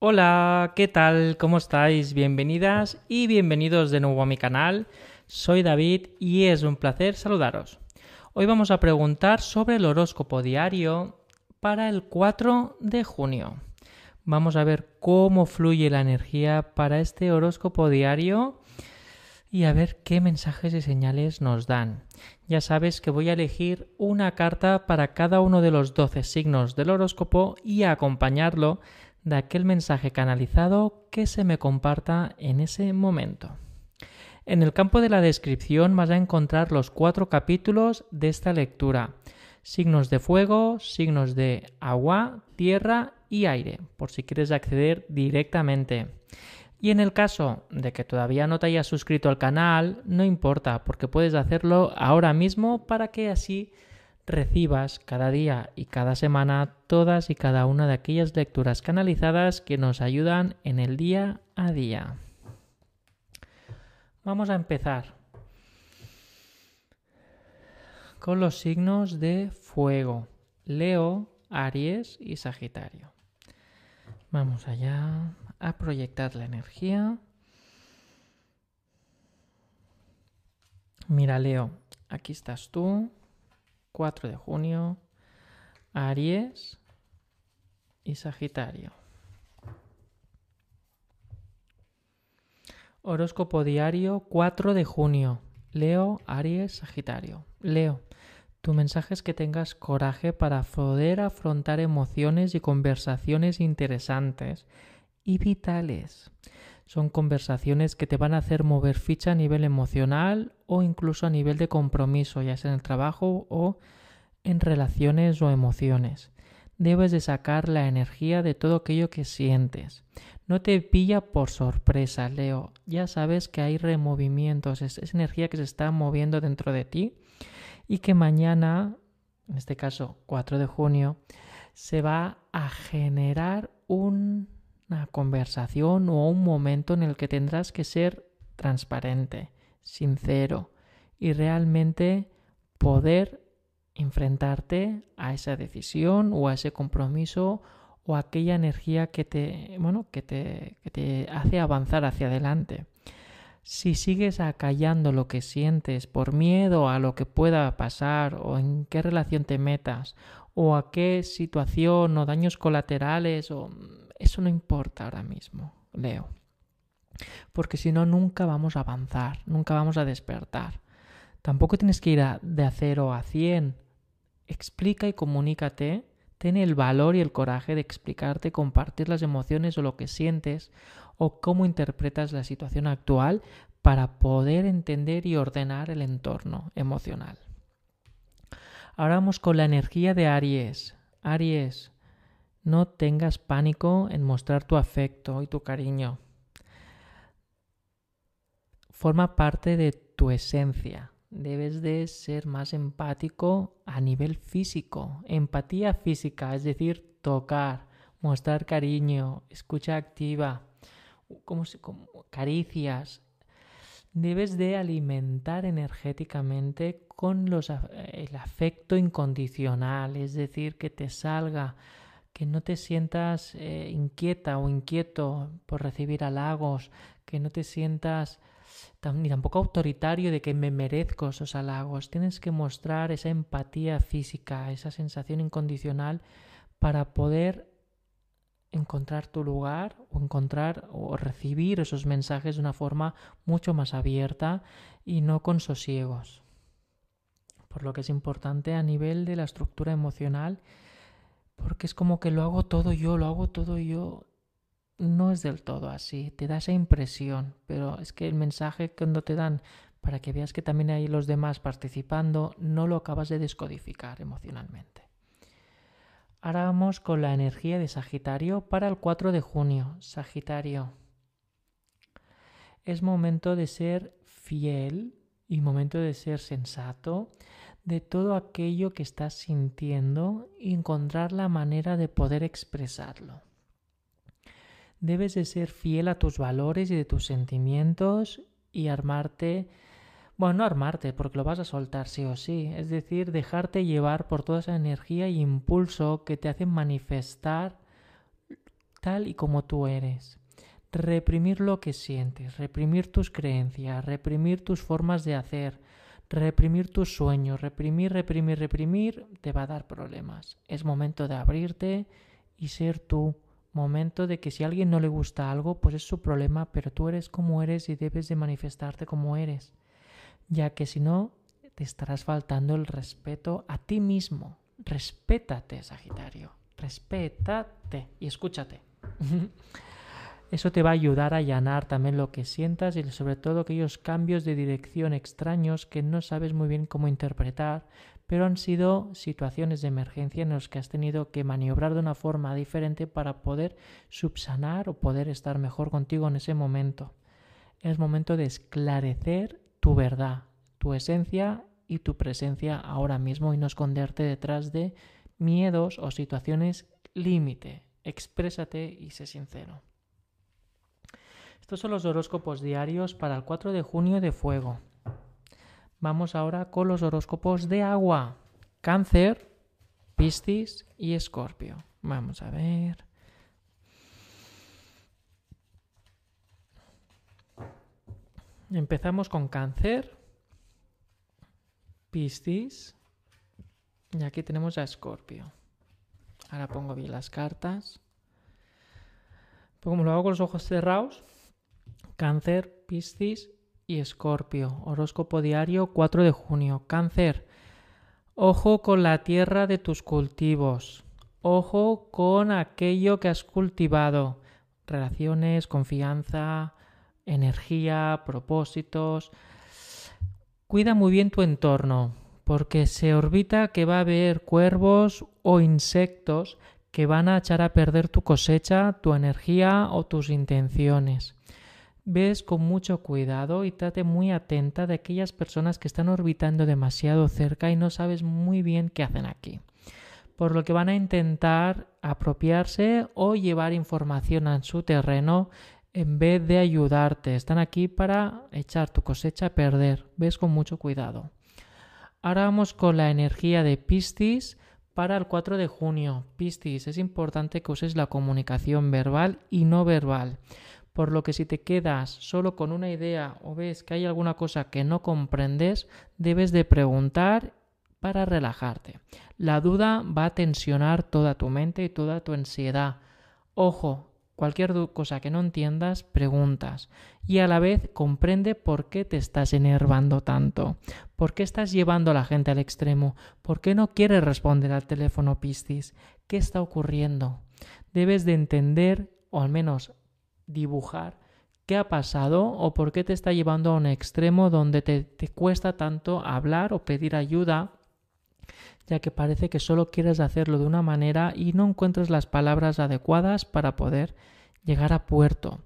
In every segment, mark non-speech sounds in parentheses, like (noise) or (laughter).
Hola, ¿qué tal? ¿Cómo estáis? Bienvenidas y bienvenidos de nuevo a mi canal. Soy David y es un placer saludaros. Hoy vamos a preguntar sobre el horóscopo diario para el 4 de junio. Vamos a ver cómo fluye la energía para este horóscopo diario y a ver qué mensajes y señales nos dan. Ya sabes que voy a elegir una carta para cada uno de los 12 signos del horóscopo y acompañarlo de aquel mensaje canalizado que se me comparta en ese momento. En el campo de la descripción vas a encontrar los cuatro capítulos de esta lectura. Signos de fuego, signos de agua, tierra y aire, por si quieres acceder directamente. Y en el caso de que todavía no te hayas suscrito al canal, no importa, porque puedes hacerlo ahora mismo para que así recibas cada día y cada semana todas y cada una de aquellas lecturas canalizadas que nos ayudan en el día a día. Vamos a empezar con los signos de fuego, Leo, Aries y Sagitario. Vamos allá a proyectar la energía. Mira, Leo, aquí estás tú, 4 de junio, Aries y Sagitario. Horóscopo diario 4 de junio. Leo, Aries, Sagitario. Leo, tu mensaje es que tengas coraje para poder afrontar emociones y conversaciones interesantes y vitales. Son conversaciones que te van a hacer mover ficha a nivel emocional o incluso a nivel de compromiso, ya sea en el trabajo o en relaciones o emociones. Debes de sacar la energía de todo aquello que sientes. No te pilla por sorpresa, Leo. Ya sabes que hay removimientos, es, es energía que se está moviendo dentro de ti y que mañana, en este caso 4 de junio, se va a generar un una conversación o un momento en el que tendrás que ser transparente, sincero y realmente poder enfrentarte a esa decisión o a ese compromiso o a aquella energía que te, bueno, que te, que te hace avanzar hacia adelante. Si sigues acallando lo que sientes por miedo a lo que pueda pasar o en qué relación te metas o a qué situación o daños colaterales o eso no importa ahora mismo, Leo. Porque si no, nunca vamos a avanzar, nunca vamos a despertar. Tampoco tienes que ir de a cero a cien. Explica y comunícate. Ten el valor y el coraje de explicarte, compartir las emociones o lo que sientes o cómo interpretas la situación actual para poder entender y ordenar el entorno emocional. Ahora vamos con la energía de Aries. Aries, no tengas pánico en mostrar tu afecto y tu cariño. Forma parte de tu esencia. Debes de ser más empático a nivel físico. Empatía física, es decir, tocar, mostrar cariño, escucha activa, como, caricias. Debes de alimentar energéticamente con los, el afecto incondicional, es decir, que te salga que no te sientas eh, inquieta o inquieto por recibir halagos, que no te sientas ni tampoco autoritario de que me merezco esos halagos. Tienes que mostrar esa empatía física, esa sensación incondicional para poder encontrar tu lugar o encontrar o recibir esos mensajes de una forma mucho más abierta y no con sosiegos. Por lo que es importante a nivel de la estructura emocional porque es como que lo hago todo yo, lo hago todo yo. No es del todo así, te da esa impresión, pero es que el mensaje cuando te dan para que veas que también hay los demás participando, no lo acabas de descodificar emocionalmente. Ahora vamos con la energía de Sagitario para el 4 de junio. Sagitario. Es momento de ser fiel y momento de ser sensato, de todo aquello que estás sintiendo y encontrar la manera de poder expresarlo. Debes de ser fiel a tus valores y de tus sentimientos y armarte, bueno, no armarte porque lo vas a soltar sí o sí, es decir, dejarte llevar por toda esa energía y impulso que te hacen manifestar tal y como tú eres. Reprimir lo que sientes, reprimir tus creencias, reprimir tus formas de hacer, reprimir tus sueños, reprimir, reprimir, reprimir, te va a dar problemas. Es momento de abrirte y ser tú. Momento de que si a alguien no le gusta algo, pues es su problema, pero tú eres como eres y debes de manifestarte como eres. Ya que si no, te estarás faltando el respeto a ti mismo. Respétate, Sagitario. Respétate y escúchate. (laughs) Eso te va a ayudar a allanar también lo que sientas y sobre todo aquellos cambios de dirección extraños que no sabes muy bien cómo interpretar, pero han sido situaciones de emergencia en las que has tenido que maniobrar de una forma diferente para poder subsanar o poder estar mejor contigo en ese momento. Es momento de esclarecer tu verdad, tu esencia y tu presencia ahora mismo y no esconderte detrás de miedos o situaciones límite. Exprésate y sé sincero. Estos son los horóscopos diarios para el 4 de junio de fuego. Vamos ahora con los horóscopos de agua. Cáncer, Piscis y Escorpio. Vamos a ver. Empezamos con Cáncer, Piscis y aquí tenemos a Escorpio. Ahora pongo bien las cartas. Pues como lo hago con los ojos cerrados, Cáncer, Piscis y Escorpio. Horóscopo diario 4 de junio. Cáncer. Ojo con la tierra de tus cultivos. Ojo con aquello que has cultivado. Relaciones, confianza, energía, propósitos. Cuida muy bien tu entorno, porque se orbita que va a haber cuervos o insectos que van a echar a perder tu cosecha, tu energía o tus intenciones ves con mucho cuidado y trate muy atenta de aquellas personas que están orbitando demasiado cerca y no sabes muy bien qué hacen aquí. Por lo que van a intentar apropiarse o llevar información a su terreno en vez de ayudarte. Están aquí para echar tu cosecha a perder. Ves con mucho cuidado. Ahora vamos con la energía de Piscis para el 4 de junio. Piscis, es importante que uses la comunicación verbal y no verbal por lo que si te quedas solo con una idea o ves que hay alguna cosa que no comprendes, debes de preguntar para relajarte. La duda va a tensionar toda tu mente y toda tu ansiedad. Ojo, cualquier cosa que no entiendas, preguntas. Y a la vez comprende por qué te estás enervando tanto. ¿Por qué estás llevando a la gente al extremo? ¿Por qué no quieres responder al teléfono Piscis? ¿Qué está ocurriendo? Debes de entender, o al menos dibujar qué ha pasado o por qué te está llevando a un extremo donde te, te cuesta tanto hablar o pedir ayuda ya que parece que solo quieres hacerlo de una manera y no encuentras las palabras adecuadas para poder llegar a puerto.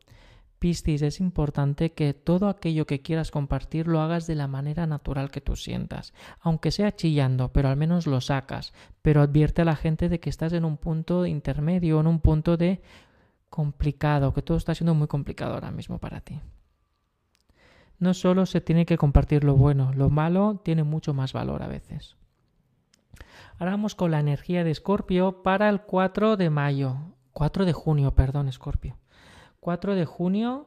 Piscis, es importante que todo aquello que quieras compartir lo hagas de la manera natural que tú sientas, aunque sea chillando, pero al menos lo sacas, pero advierte a la gente de que estás en un punto intermedio, en un punto de complicado, que todo está siendo muy complicado ahora mismo para ti. No solo se tiene que compartir lo bueno, lo malo tiene mucho más valor a veces. Ahora vamos con la energía de Escorpio para el 4 de mayo. 4 de junio, perdón, Escorpio. 4 de junio,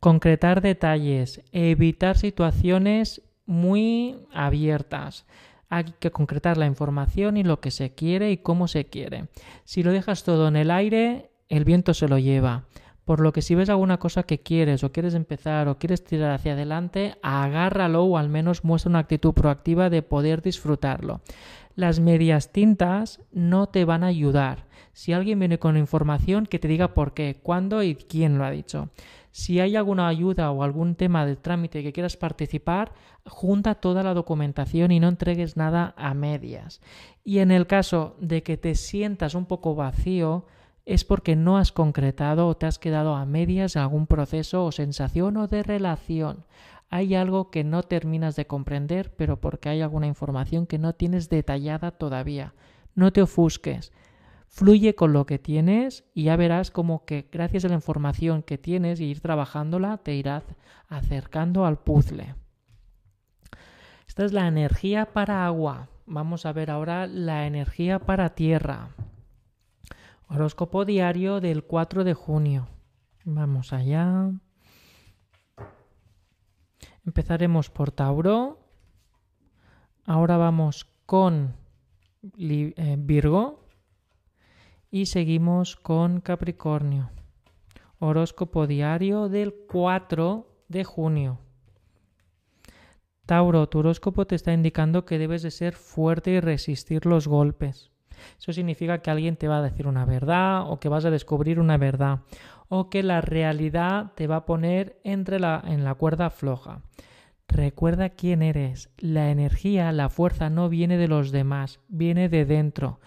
concretar detalles, evitar situaciones muy abiertas. Hay que concretar la información y lo que se quiere y cómo se quiere. Si lo dejas todo en el aire, el viento se lo lleva. Por lo que si ves alguna cosa que quieres o quieres empezar o quieres tirar hacia adelante, agárralo o al menos muestra una actitud proactiva de poder disfrutarlo. Las medias tintas no te van a ayudar. Si alguien viene con información, que te diga por qué, cuándo y quién lo ha dicho. Si hay alguna ayuda o algún tema del trámite que quieras participar, junta toda la documentación y no entregues nada a medias. Y en el caso de que te sientas un poco vacío, es porque no has concretado o te has quedado a medias algún proceso o sensación o de relación. Hay algo que no terminas de comprender, pero porque hay alguna información que no tienes detallada todavía. No te ofusques. Fluye con lo que tienes y ya verás como que gracias a la información que tienes y ir trabajándola te irás acercando al puzzle. Esta es la energía para agua. Vamos a ver ahora la energía para tierra. Horóscopo diario del 4 de junio. Vamos allá. Empezaremos por Tauro. Ahora vamos con eh, Virgo. Y seguimos con Capricornio. Horóscopo diario del 4 de junio. Tauro, tu horóscopo te está indicando que debes de ser fuerte y resistir los golpes. Eso significa que alguien te va a decir una verdad o que vas a descubrir una verdad o que la realidad te va a poner entre la, en la cuerda floja. Recuerda quién eres. La energía, la fuerza no viene de los demás, viene de dentro.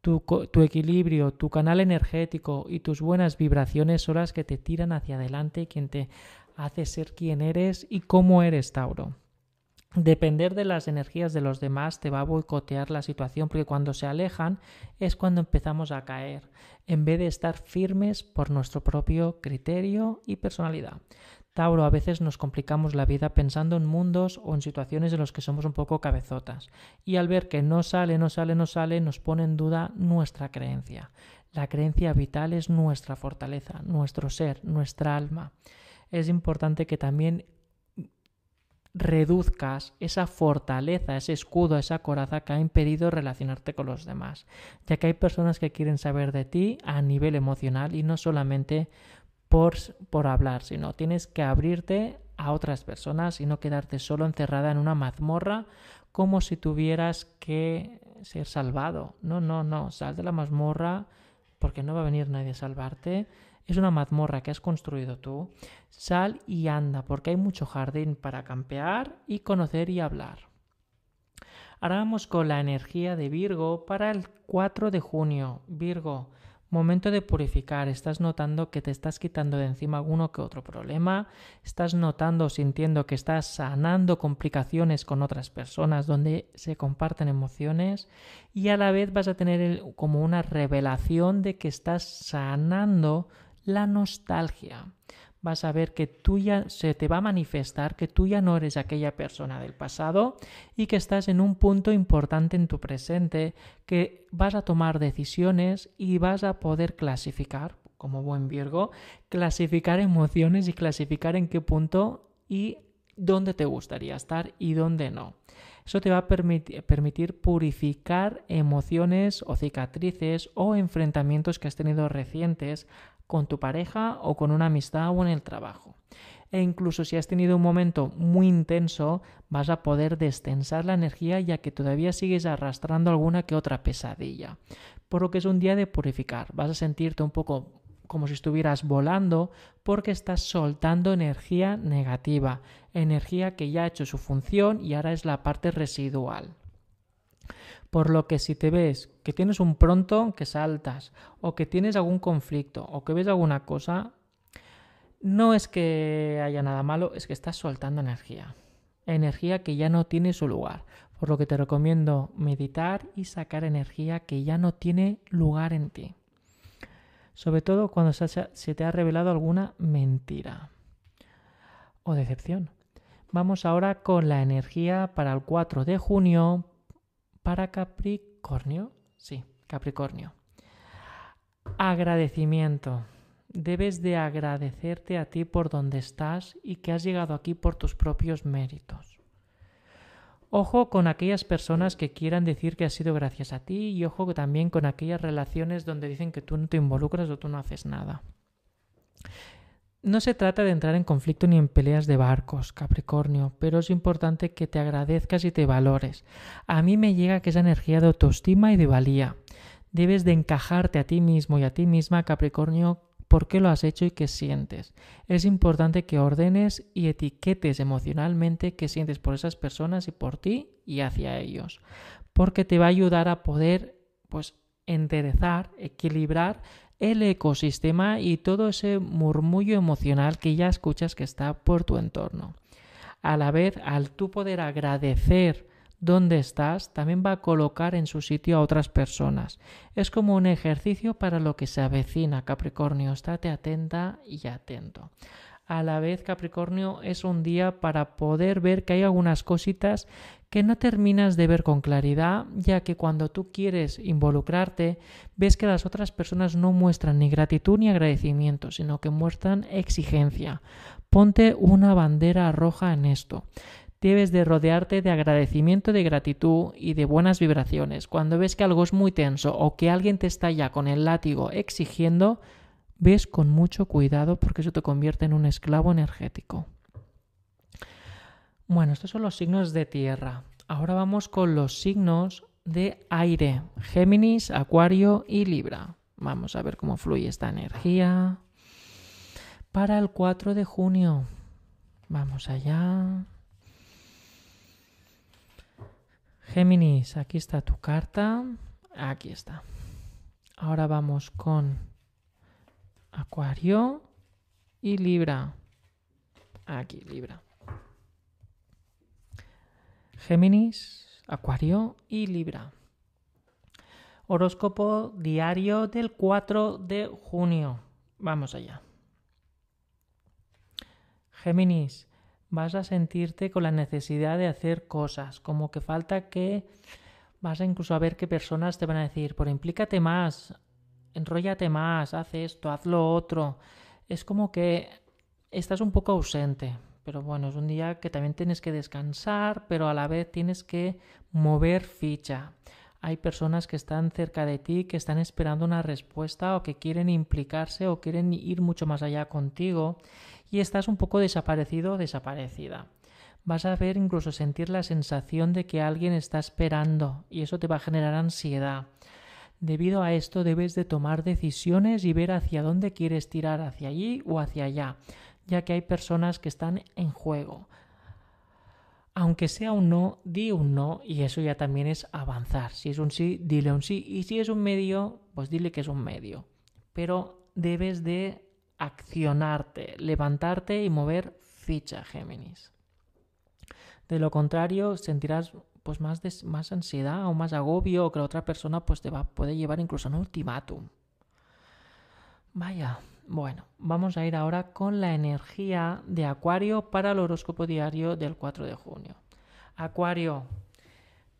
Tu, tu, equilibrio, tu canal energético y tus buenas vibraciones son las que te tiran hacia adelante y quien te hace ser quien eres y cómo eres, Tauro. Depender de las energías de los demás te va a boicotear la situación porque cuando se alejan es cuando empezamos a caer, en vez de estar firmes por nuestro propio criterio y personalidad. Tauro, a veces nos complicamos la vida pensando en mundos o en situaciones en los que somos un poco cabezotas y al ver que no sale, no sale, no sale, nos pone en duda nuestra creencia. La creencia vital es nuestra fortaleza, nuestro ser, nuestra alma. Es importante que también reduzcas esa fortaleza, ese escudo, esa coraza que ha impedido relacionarte con los demás, ya que hay personas que quieren saber de ti a nivel emocional y no solamente por, por hablar, sino tienes que abrirte a otras personas y no quedarte solo encerrada en una mazmorra como si tuvieras que ser salvado. No, no, no, sal de la mazmorra porque no va a venir nadie a salvarte es una mazmorra que has construido tú, sal y anda, porque hay mucho jardín para campear y conocer y hablar. Ahora vamos con la energía de Virgo para el 4 de junio. Virgo, Momento de purificar. Estás notando que te estás quitando de encima alguno que otro problema. Estás notando, sintiendo que estás sanando complicaciones con otras personas donde se comparten emociones. Y a la vez vas a tener como una revelación de que estás sanando la nostalgia. Vas a ver que tú ya se te va a manifestar que tú ya no eres aquella persona del pasado y que estás en un punto importante en tu presente, que vas a tomar decisiones y vas a poder clasificar, como buen Virgo, clasificar emociones y clasificar en qué punto y dónde te gustaría estar y dónde no. Eso te va a permitir purificar emociones o cicatrices o enfrentamientos que has tenido recientes con tu pareja o con una amistad o en el trabajo. E incluso si has tenido un momento muy intenso, vas a poder destensar la energía ya que todavía sigues arrastrando alguna que otra pesadilla. Por lo que es un día de purificar. Vas a sentirte un poco como si estuvieras volando porque estás soltando energía negativa, energía que ya ha hecho su función y ahora es la parte residual. Por lo que si te ves que tienes un pronto, que saltas, o que tienes algún conflicto, o que ves alguna cosa, no es que haya nada malo, es que estás soltando energía. Energía que ya no tiene su lugar. Por lo que te recomiendo meditar y sacar energía que ya no tiene lugar en ti. Sobre todo cuando se te ha revelado alguna mentira o decepción. Vamos ahora con la energía para el 4 de junio para Capricornio. Sí, Capricornio. Agradecimiento. Debes de agradecerte a ti por donde estás y que has llegado aquí por tus propios méritos. Ojo con aquellas personas que quieran decir que ha sido gracias a ti y ojo también con aquellas relaciones donde dicen que tú no te involucras o tú no haces nada. No se trata de entrar en conflicto ni en peleas de barcos, Capricornio, pero es importante que te agradezcas y te valores. A mí me llega que esa energía de autoestima y de valía. Debes de encajarte a ti mismo y a ti misma, Capricornio, por qué lo has hecho y qué sientes. Es importante que ordenes y etiquetes emocionalmente qué sientes por esas personas y por ti y hacia ellos, porque te va a ayudar a poder pues enderezar, equilibrar el ecosistema y todo ese murmullo emocional que ya escuchas que está por tu entorno. A la vez, al tú poder agradecer dónde estás, también va a colocar en su sitio a otras personas. Es como un ejercicio para lo que se avecina, Capricornio. Estate atenta y atento. A la vez, Capricornio, es un día para poder ver que hay algunas cositas que no terminas de ver con claridad, ya que cuando tú quieres involucrarte, ves que las otras personas no muestran ni gratitud ni agradecimiento, sino que muestran exigencia. Ponte una bandera roja en esto. Debes de rodearte de agradecimiento, de gratitud y de buenas vibraciones. Cuando ves que algo es muy tenso o que alguien te está ya con el látigo exigiendo, ves con mucho cuidado porque eso te convierte en un esclavo energético. Bueno, estos son los signos de tierra. Ahora vamos con los signos de aire. Géminis, Acuario y Libra. Vamos a ver cómo fluye esta energía. Para el 4 de junio. Vamos allá. Géminis, aquí está tu carta. Aquí está. Ahora vamos con Acuario y Libra. Aquí, Libra. Géminis, Acuario y Libra. Horóscopo diario del 4 de junio. Vamos allá. Géminis, vas a sentirte con la necesidad de hacer cosas, como que falta que vas a incluso a ver qué personas te van a decir, por implícate más, enróllate más, haz esto, haz lo otro. Es como que estás un poco ausente, pero bueno, es un día que también tienes que descansar, pero a la vez tienes que mover ficha. Hay personas que están cerca de ti, que están esperando una respuesta o que quieren implicarse o quieren ir mucho más allá contigo y estás un poco desaparecido o desaparecida. Vas a ver incluso sentir la sensación de que alguien está esperando y eso te va a generar ansiedad. Debido a esto debes de tomar decisiones y ver hacia dónde quieres tirar, hacia allí o hacia allá, ya que hay personas que están en juego. Aunque sea un no, di un no y eso ya también es avanzar. Si es un sí, dile un sí y si es un medio, pues dile que es un medio. Pero debes de accionarte, levantarte y mover ficha, Géminis. De lo contrario, sentirás pues más, más ansiedad o más agobio o que la otra persona pues te va, puede llevar incluso a un ultimátum. Vaya, bueno, vamos a ir ahora con la energía de Acuario para el horóscopo diario del 4 de junio. Acuario,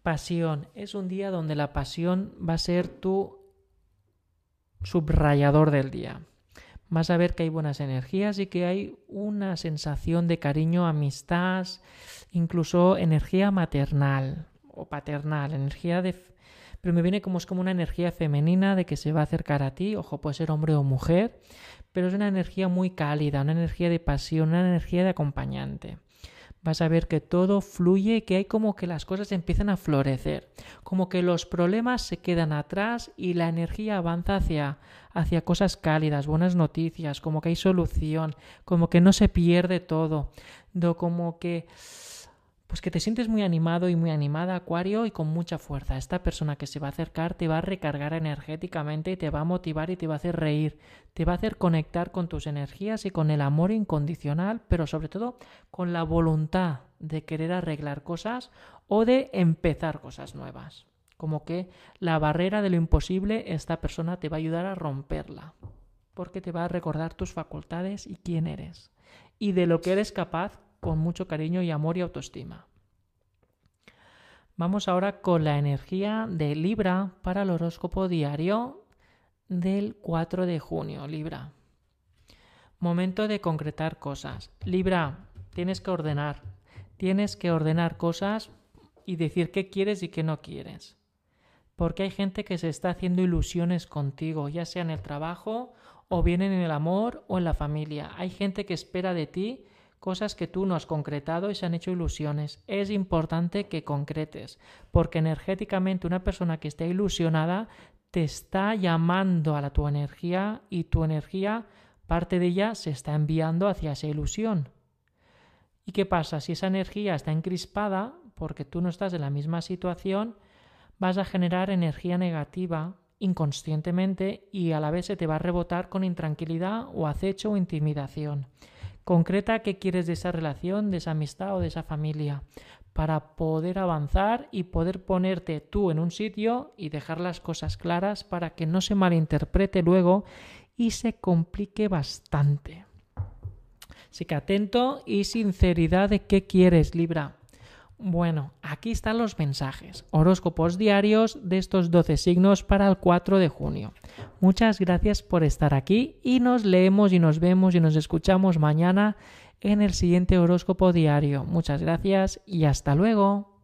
pasión. Es un día donde la pasión va a ser tu subrayador del día. Vas a ver que hay buenas energías y que hay una sensación de cariño, amistad, incluso energía maternal o paternal, energía de... Pero me viene como es como una energía femenina de que se va a acercar a ti, ojo, puede ser hombre o mujer, pero es una energía muy cálida, una energía de pasión, una energía de acompañante vas a ver que todo fluye que hay como que las cosas empiezan a florecer, como que los problemas se quedan atrás y la energía avanza hacia, hacia cosas cálidas, buenas noticias, como que hay solución, como que no se pierde todo, como que pues que te sientes muy animado y muy animada, Acuario, y con mucha fuerza. Esta persona que se va a acercar te va a recargar energéticamente y te va a motivar y te va a hacer reír, te va a hacer conectar con tus energías y con el amor incondicional, pero sobre todo con la voluntad de querer arreglar cosas o de empezar cosas nuevas. Como que la barrera de lo imposible, esta persona te va a ayudar a romperla, porque te va a recordar tus facultades y quién eres, y de lo que eres capaz con mucho cariño y amor y autoestima. Vamos ahora con la energía de Libra para el horóscopo diario del 4 de junio. Libra. Momento de concretar cosas. Libra, tienes que ordenar. Tienes que ordenar cosas y decir qué quieres y qué no quieres. Porque hay gente que se está haciendo ilusiones contigo, ya sea en el trabajo o bien en el amor o en la familia. Hay gente que espera de ti cosas que tú no has concretado y se han hecho ilusiones. Es importante que concretes, porque energéticamente una persona que esté ilusionada te está llamando a la tu energía y tu energía, parte de ella, se está enviando hacia esa ilusión. ¿Y qué pasa? Si esa energía está encrispada, porque tú no estás en la misma situación, vas a generar energía negativa inconscientemente y a la vez se te va a rebotar con intranquilidad o acecho o intimidación. Concreta qué quieres de esa relación, de esa amistad o de esa familia para poder avanzar y poder ponerte tú en un sitio y dejar las cosas claras para que no se malinterprete luego y se complique bastante. Así que atento y sinceridad de qué quieres, Libra. Bueno, aquí están los mensajes, horóscopos diarios de estos 12 signos para el 4 de junio. Muchas gracias por estar aquí y nos leemos y nos vemos y nos escuchamos mañana en el siguiente horóscopo diario. Muchas gracias y hasta luego.